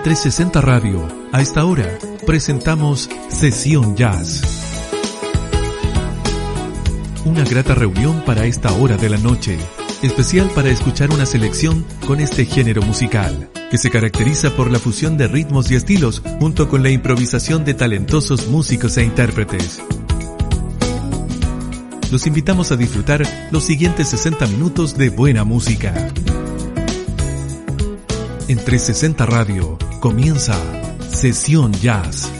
En 360 Radio, a esta hora, presentamos Sesión Jazz. Una grata reunión para esta hora de la noche, especial para escuchar una selección con este género musical, que se caracteriza por la fusión de ritmos y estilos junto con la improvisación de talentosos músicos e intérpretes. Los invitamos a disfrutar los siguientes 60 minutos de buena música. En 360 Radio comienza Sesión Jazz.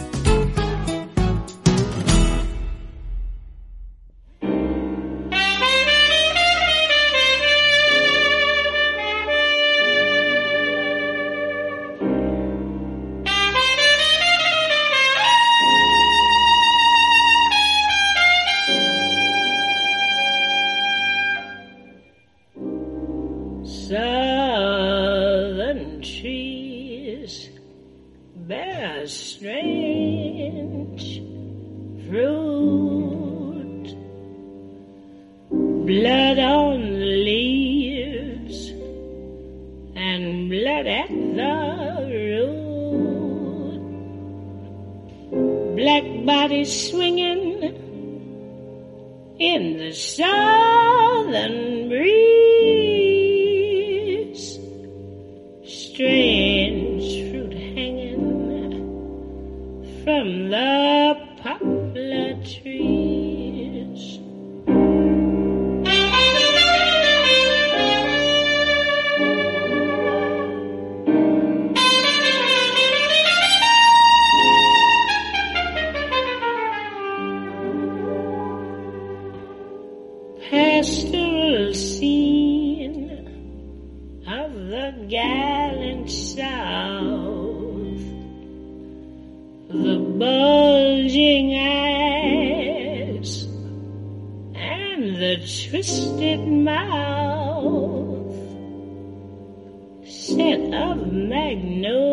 Pastoral scene of the gallant South, the bulging eyes and the twisted mouth, scent of magnolia,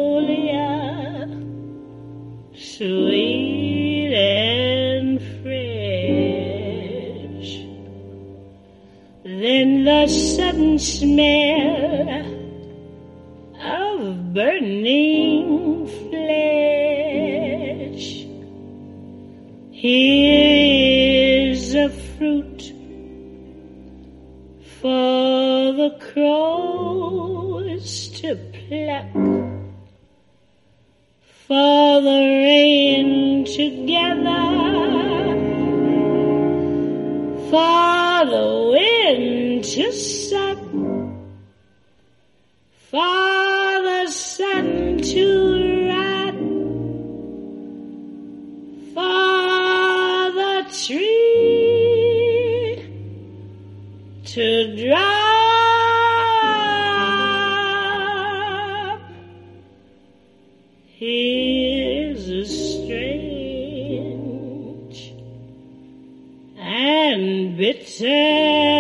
the sudden smell of burning flesh. Here's a fruit for the crows to pluck, for the rain to gather for the wind suck, for the sun to for the tree to drop. Here's a strange and bitter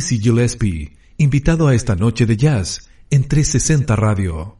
Dizzy Gillespie, invitado a esta noche de jazz en 360 Radio.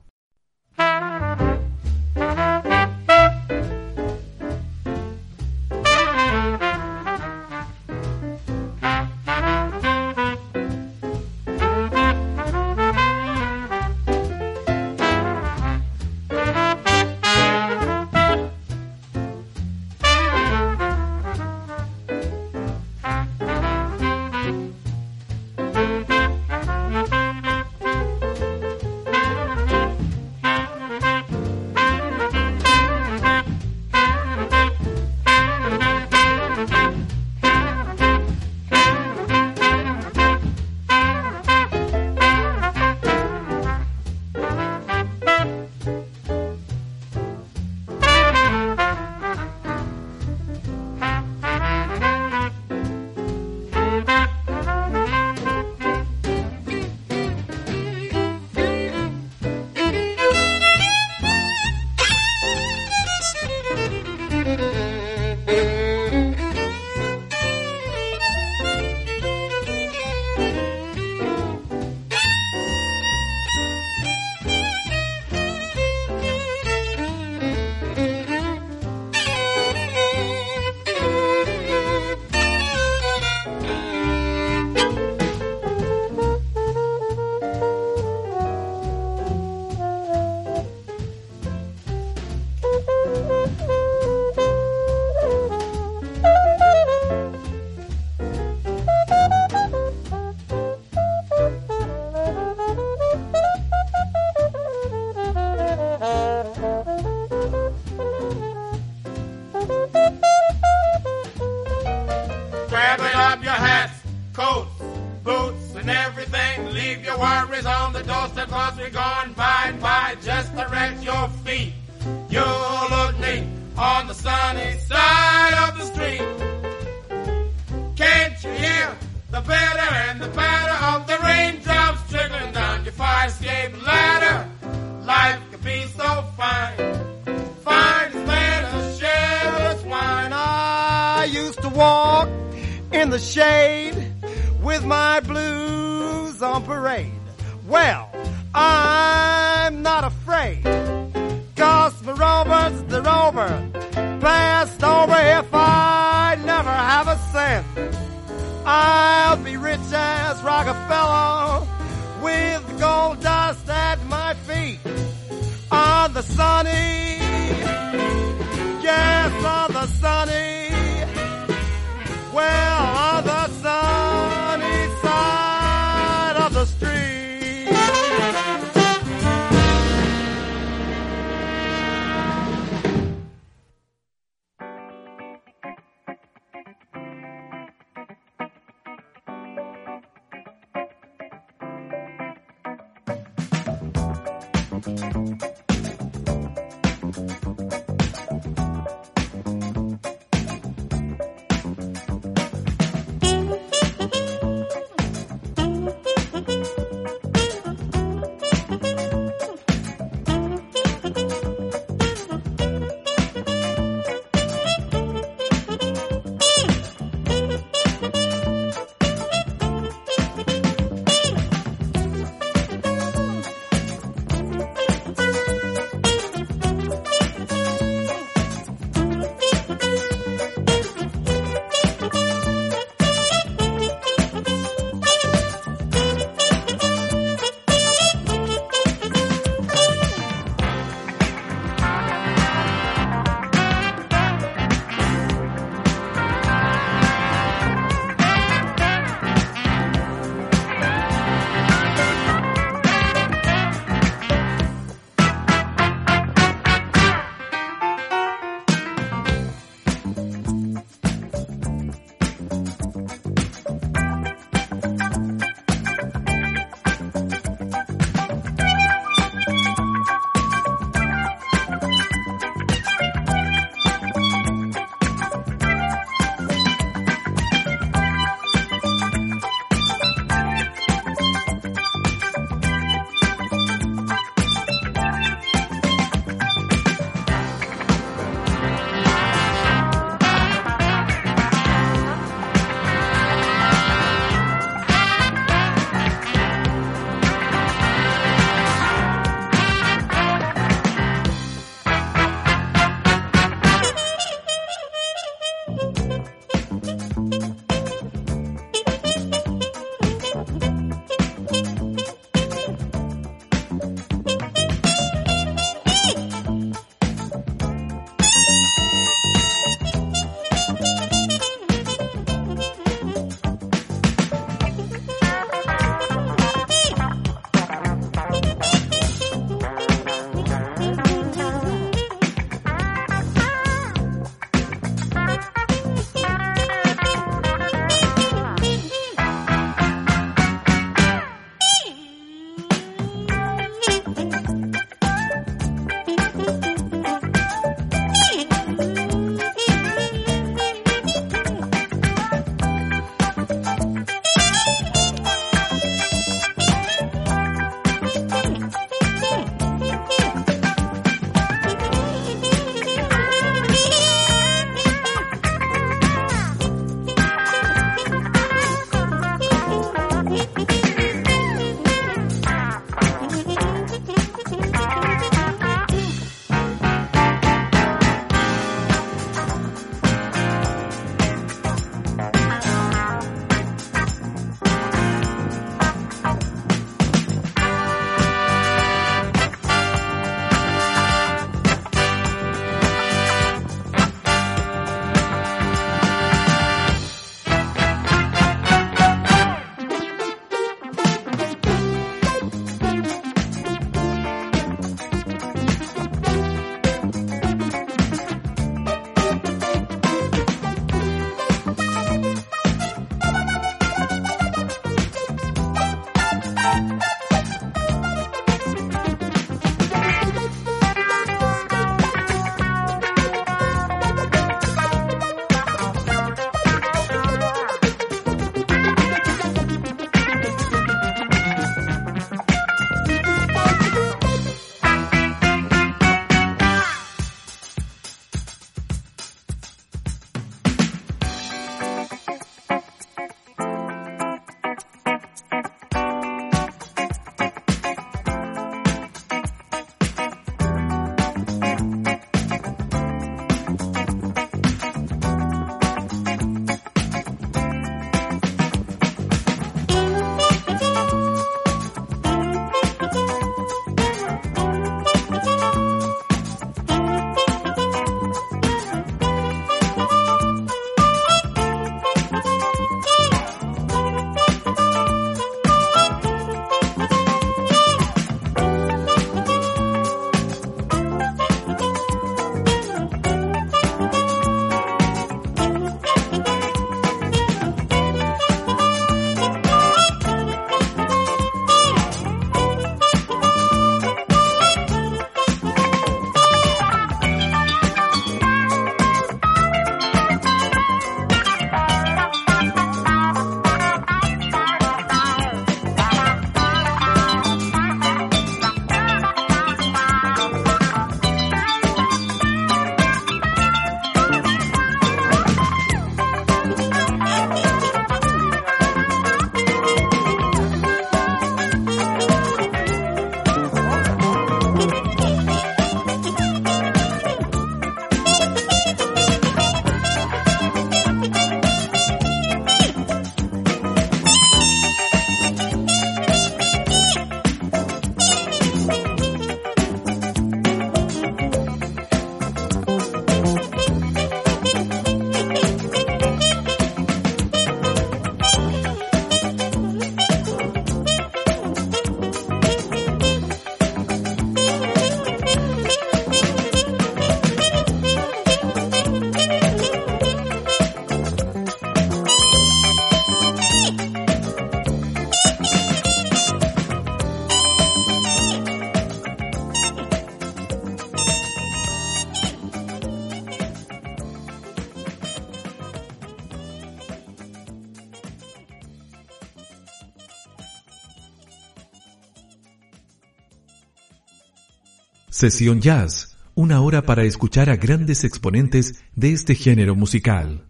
Sesión Jazz, una hora para escuchar a grandes exponentes de este género musical.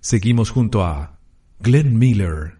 Seguimos junto a Glenn Miller.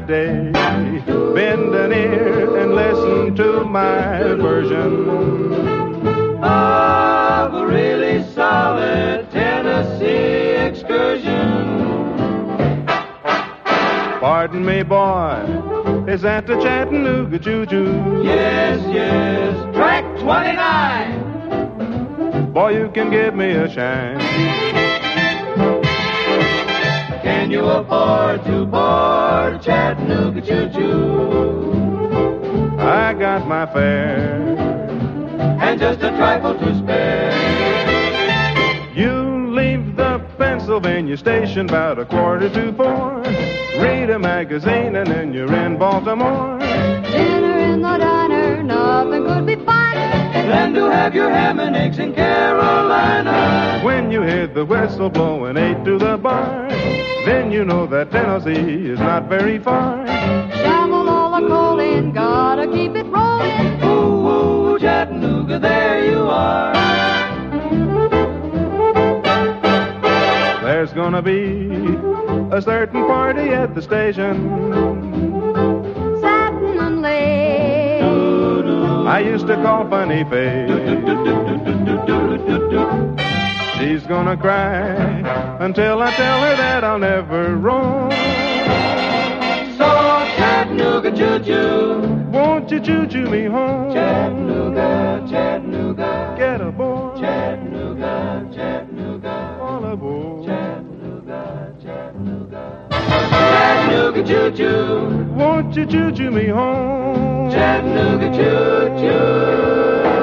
My day. Bend an ear and listen to my version. Of a really solid Tennessee excursion. Pardon me, boy, is that the Chattanooga Choo Choo? Yes, yes, track 29. Boy, you can give me a shine. Can you afford to board Chattanooga Choo Choo? I got my fare. And just a trifle to spare. You leave the Pennsylvania station about a quarter to four. Read a magazine and then you're in Baltimore. Than to have your ham and eggs in Carolina. When you hear the whistle blowing eight to the bar, then you know that Tennessee is not very far. Shovel all the coal in, gotta keep it rolling. Ooh, ooh, Chattanooga, there you are. There's gonna be a certain party at the station. I used to call Funny Face. She's gonna cry until I tell her that I'll never roam. So Chattanooga, choo-choo. Won't you choo-choo me home? Chattanooga, Chattanooga. Get aboard, Chattanooga, Chattanooga. all aboard. Chattanooga, choo-choo. Won't you choo-choo me home? Chattanooga, choo-choo.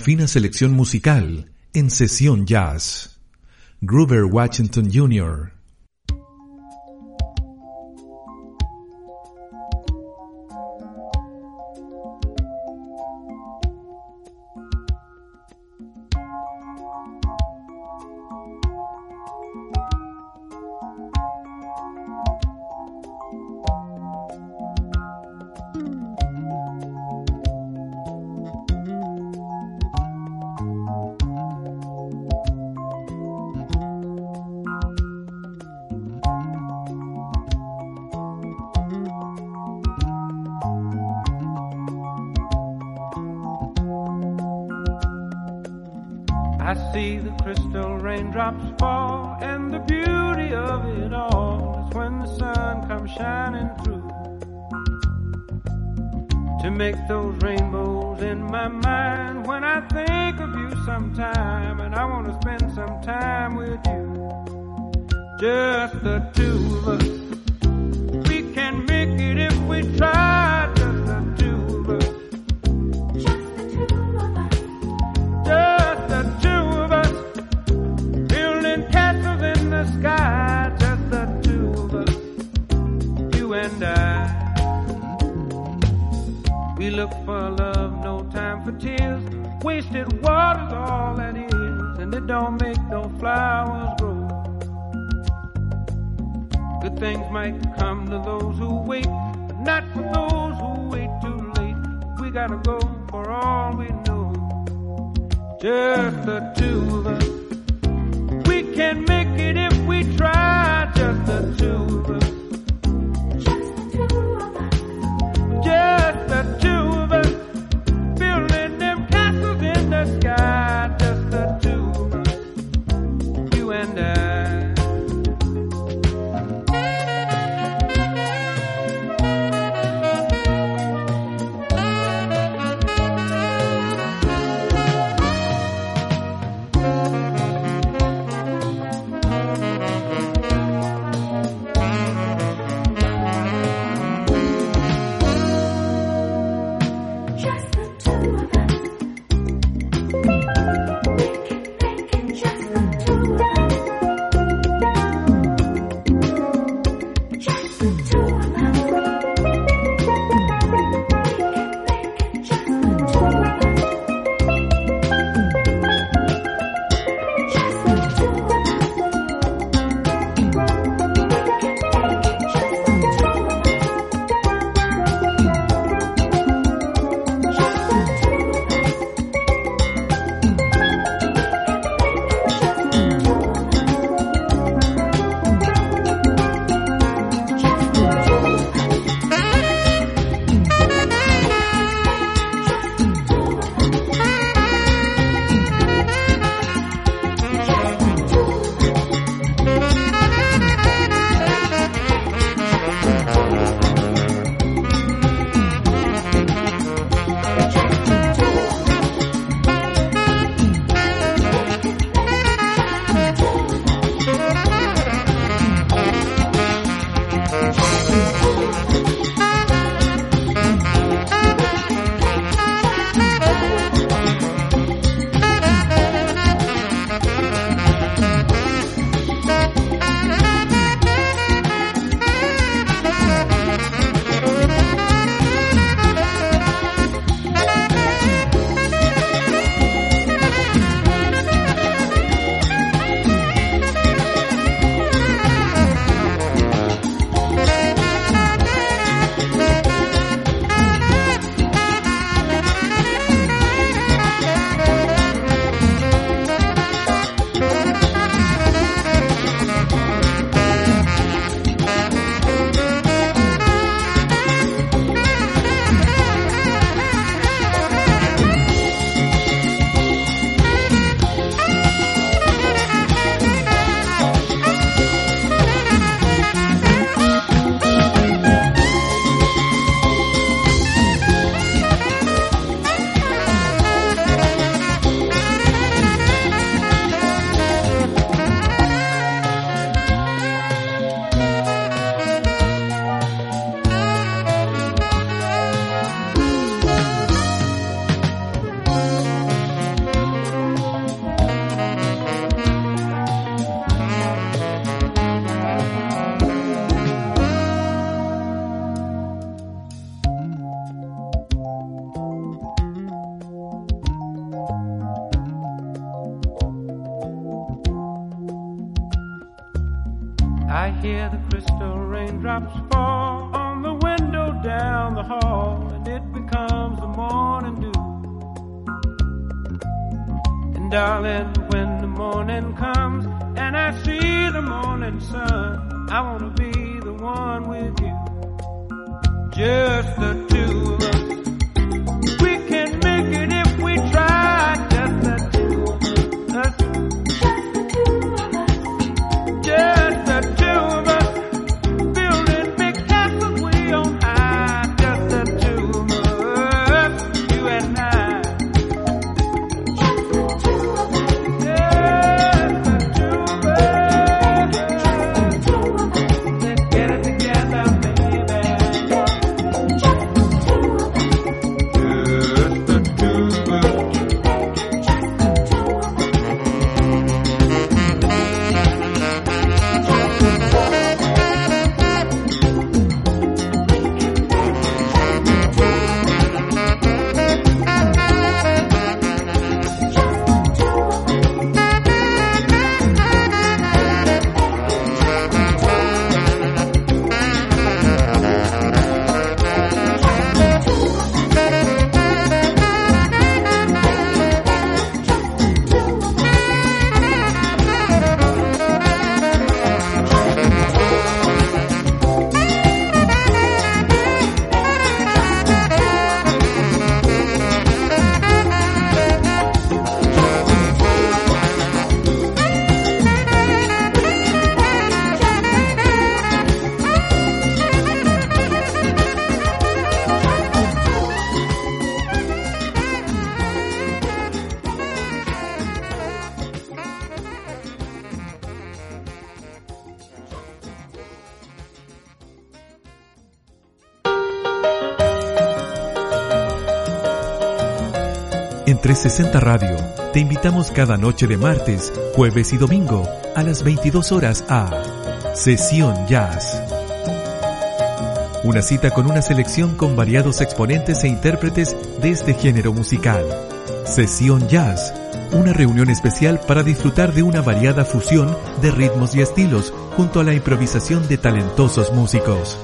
Fina selección musical en sesión jazz. Gruber Washington Jr. just the two of us. We can make it if we try, just the two Just the 360 Radio te invitamos cada noche de martes, jueves y domingo a las 22 horas a Sesión Jazz. Una cita con una selección con variados exponentes e intérpretes de este género musical. Sesión Jazz, una reunión especial para disfrutar de una variada fusión de ritmos y estilos junto a la improvisación de talentosos músicos.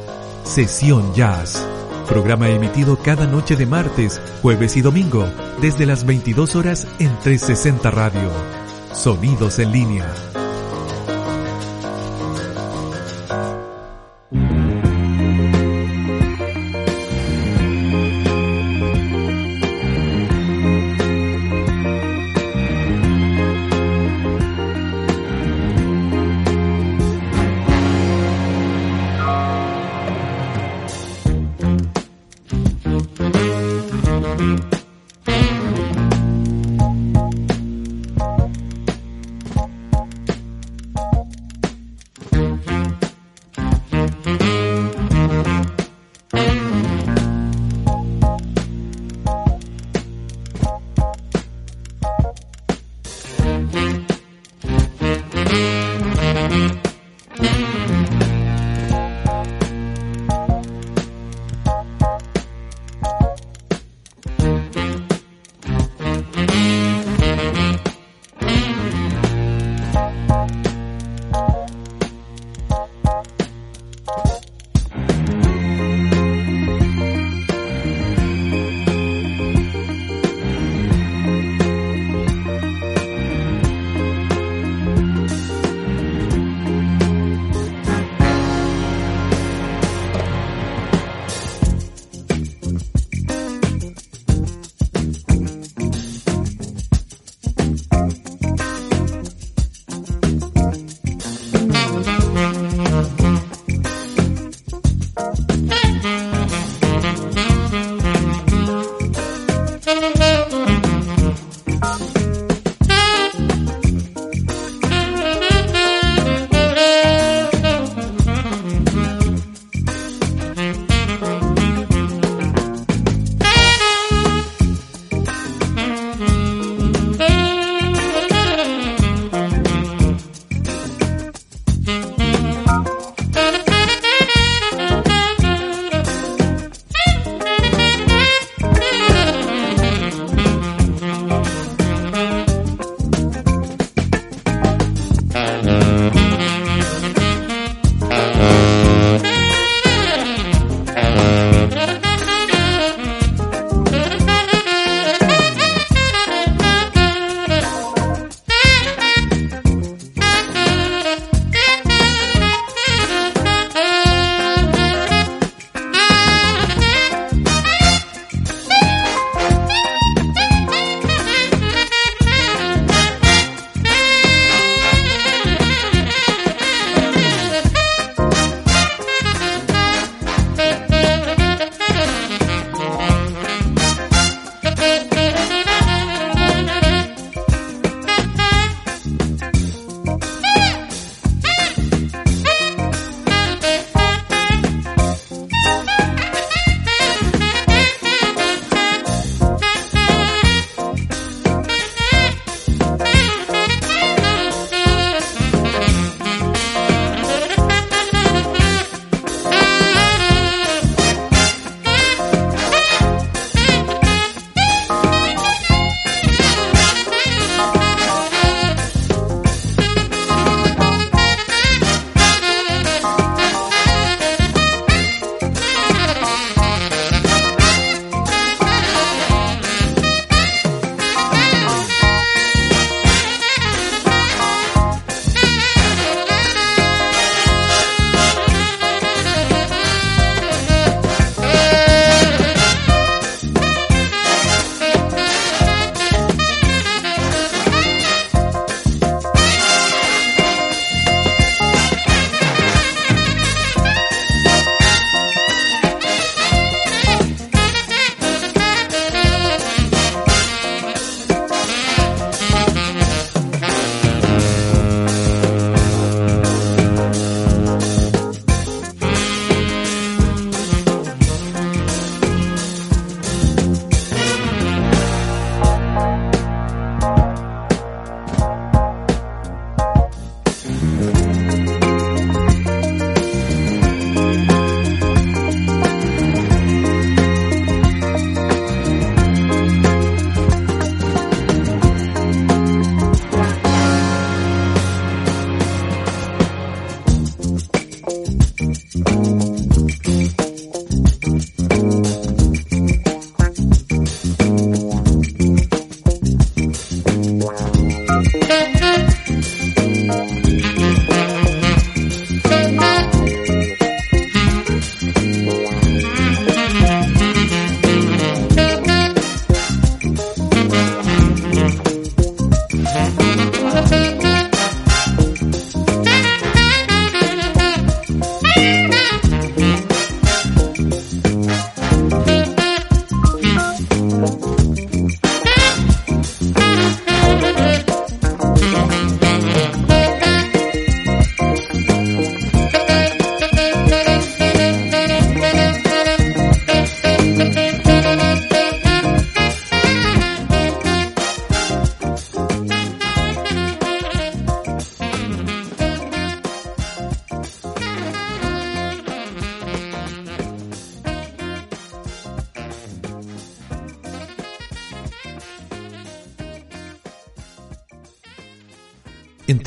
Sesión Jazz. Programa emitido cada noche de martes, jueves y domingo, desde las 22 horas en 360 Radio. Sonidos en línea.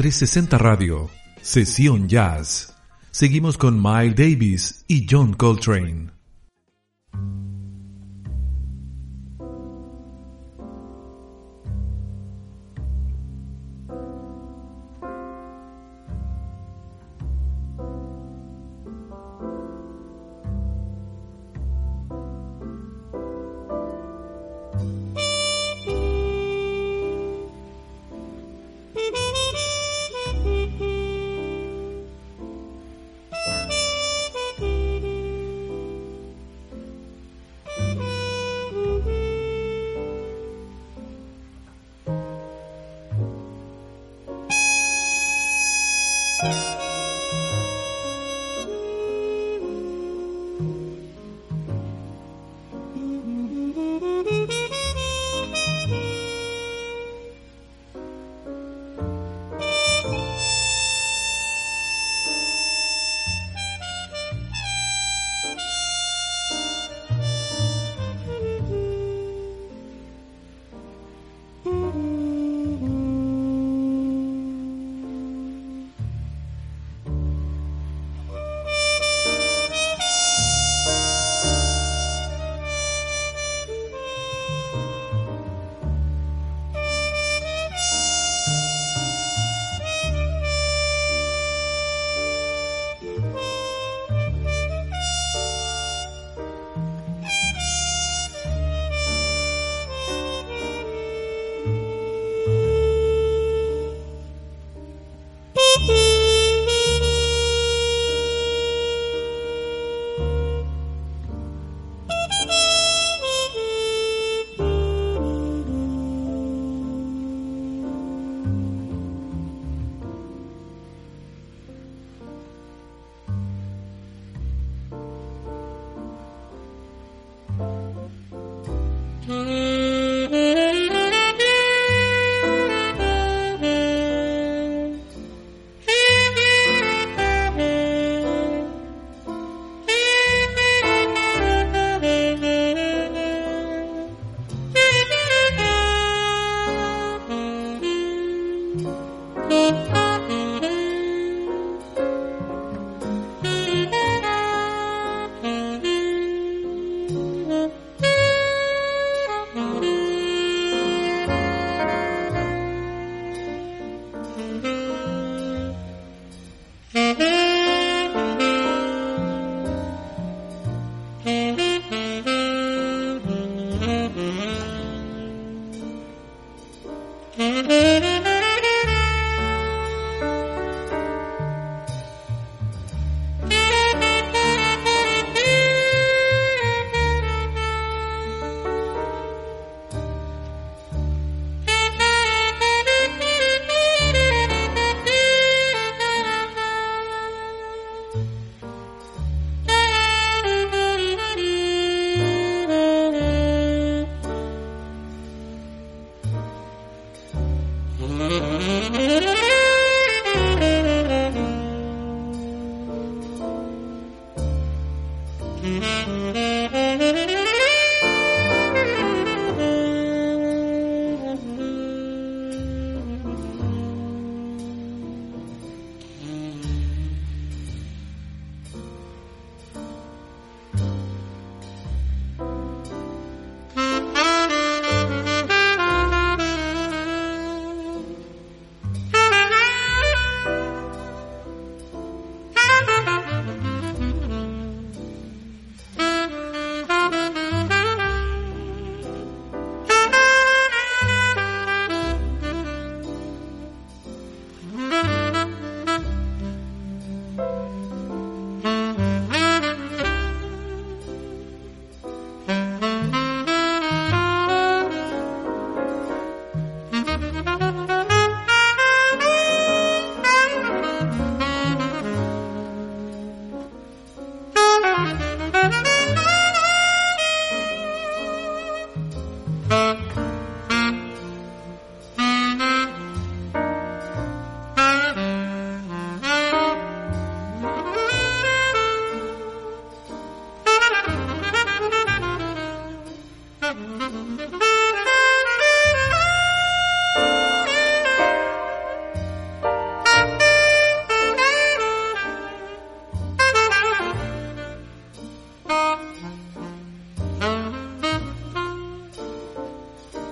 360 Radio, Sesión Jazz. Seguimos con Miles Davis y John Coltrane.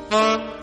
Thank you.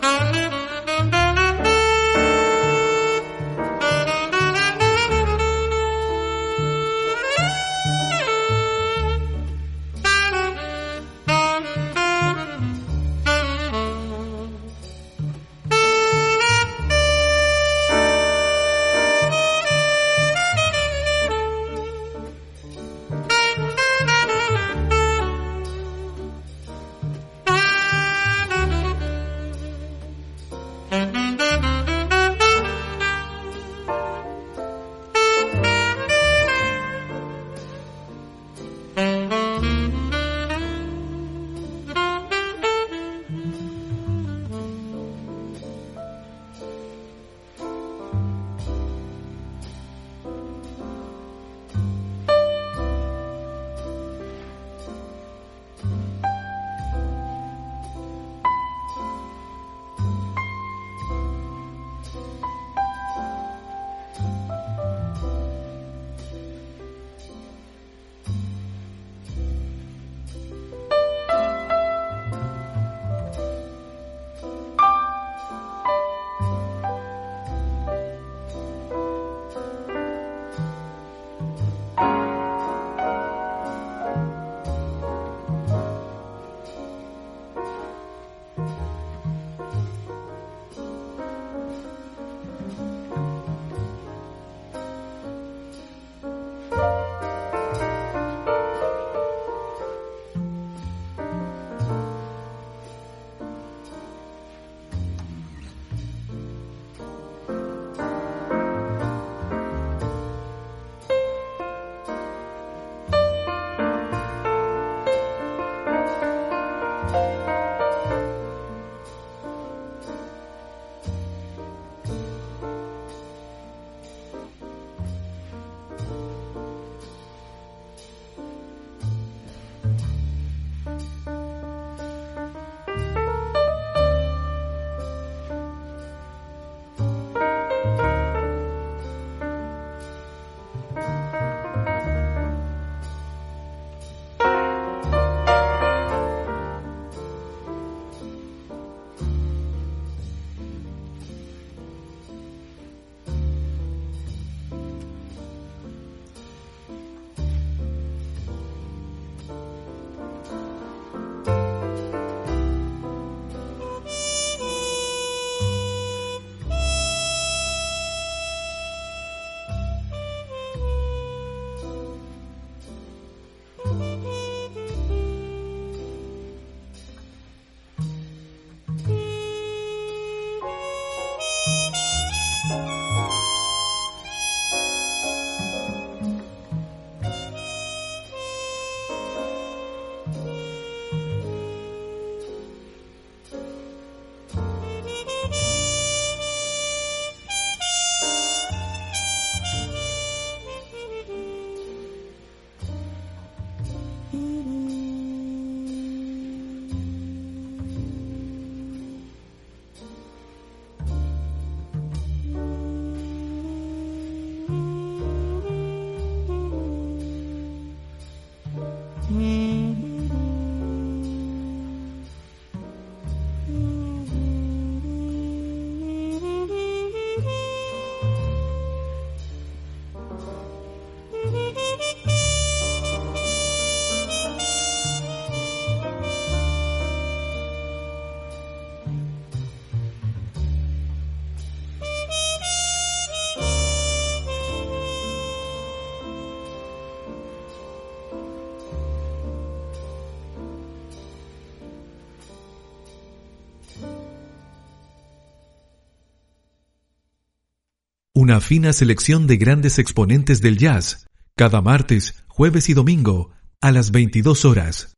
una fina selección de grandes exponentes del jazz cada martes, jueves y domingo, a las 22 horas.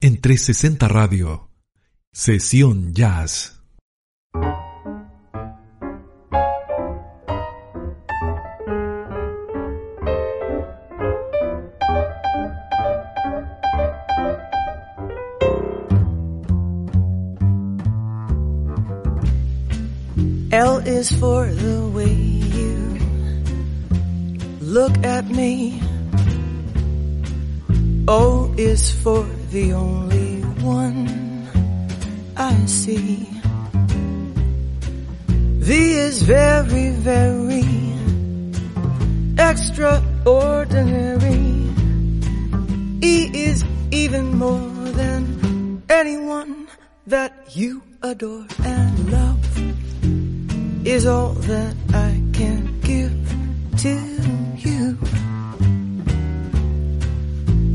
En 360 Radio. Sesión Jazz. Look at me. Oh, o is for the only one I see. V is very, very extraordinary. E is even more than anyone that you adore and love is all that I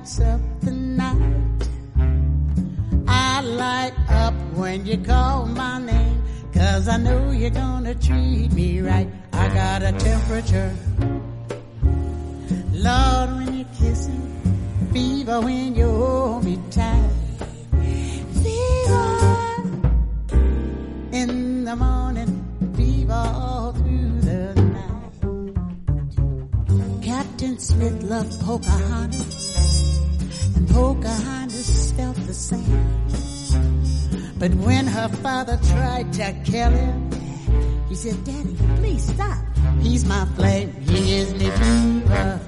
Lights up the night. I light up when you call my name, cause I know you're gonna treat me right. I got a temperature. Lord, when you kiss me, fever when you hold me tight. Fever in the morning, fever all through the night. Captain Smith loved Pocahontas, Pocahontas felt the same. But when her father tried to kill him, he said, Daddy, please stop. He's my flame. He is me fever.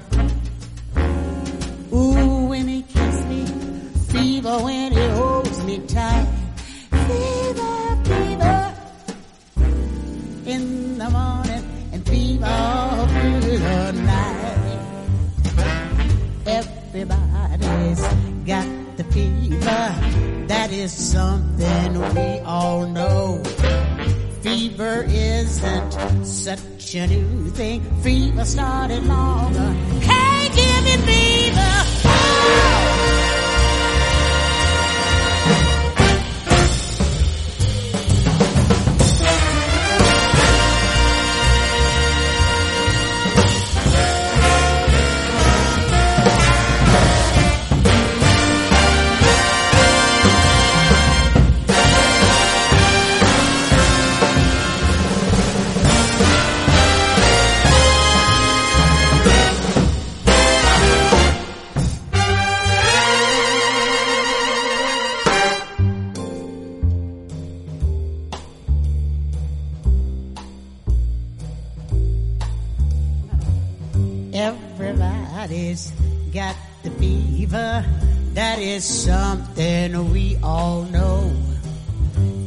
Ooh, when he kisses me, fever when he holds me tight. Fever, fever in the morning and fever the fever. That is something we all know. Fever isn't such a new thing. Fever started long. Hey, give me fever. Everybody's got the fever. That is something we all know.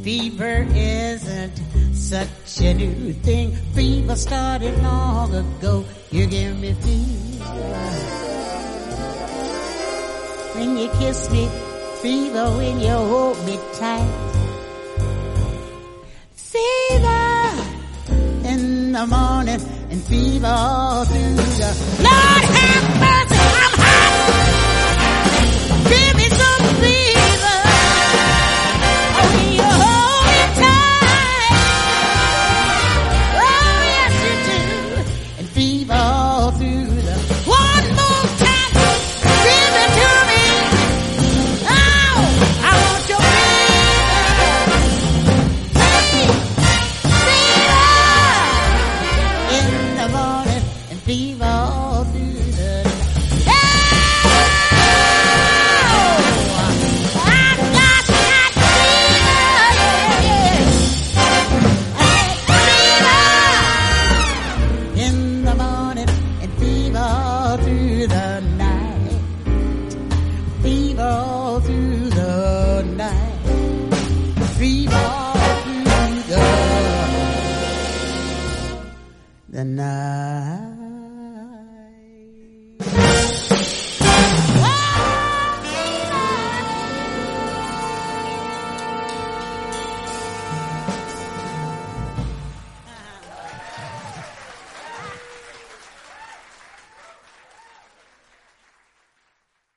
Fever isn't such a new thing. Fever started long ago. You give me fever. When you kiss me, fever when you hold me tight. Fever in the morning and fever through the Lord have mercy,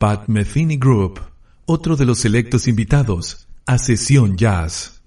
Pat Metheny Group, otro de los selectos invitados a Sesión Jazz.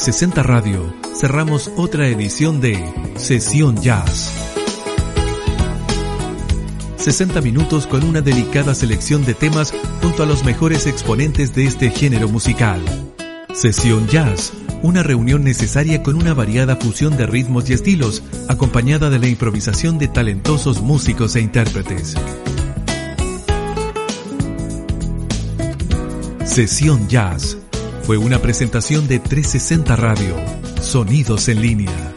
360 Radio cerramos otra edición de Sesión Jazz. 60 minutos con una delicada selección de temas junto a los mejores exponentes de este género musical. Sesión Jazz, una reunión necesaria con una variada fusión de ritmos y estilos, acompañada de la improvisación de talentosos músicos e intérpretes. Sesión Jazz fue una presentación de 360 Radio, Sonidos en línea.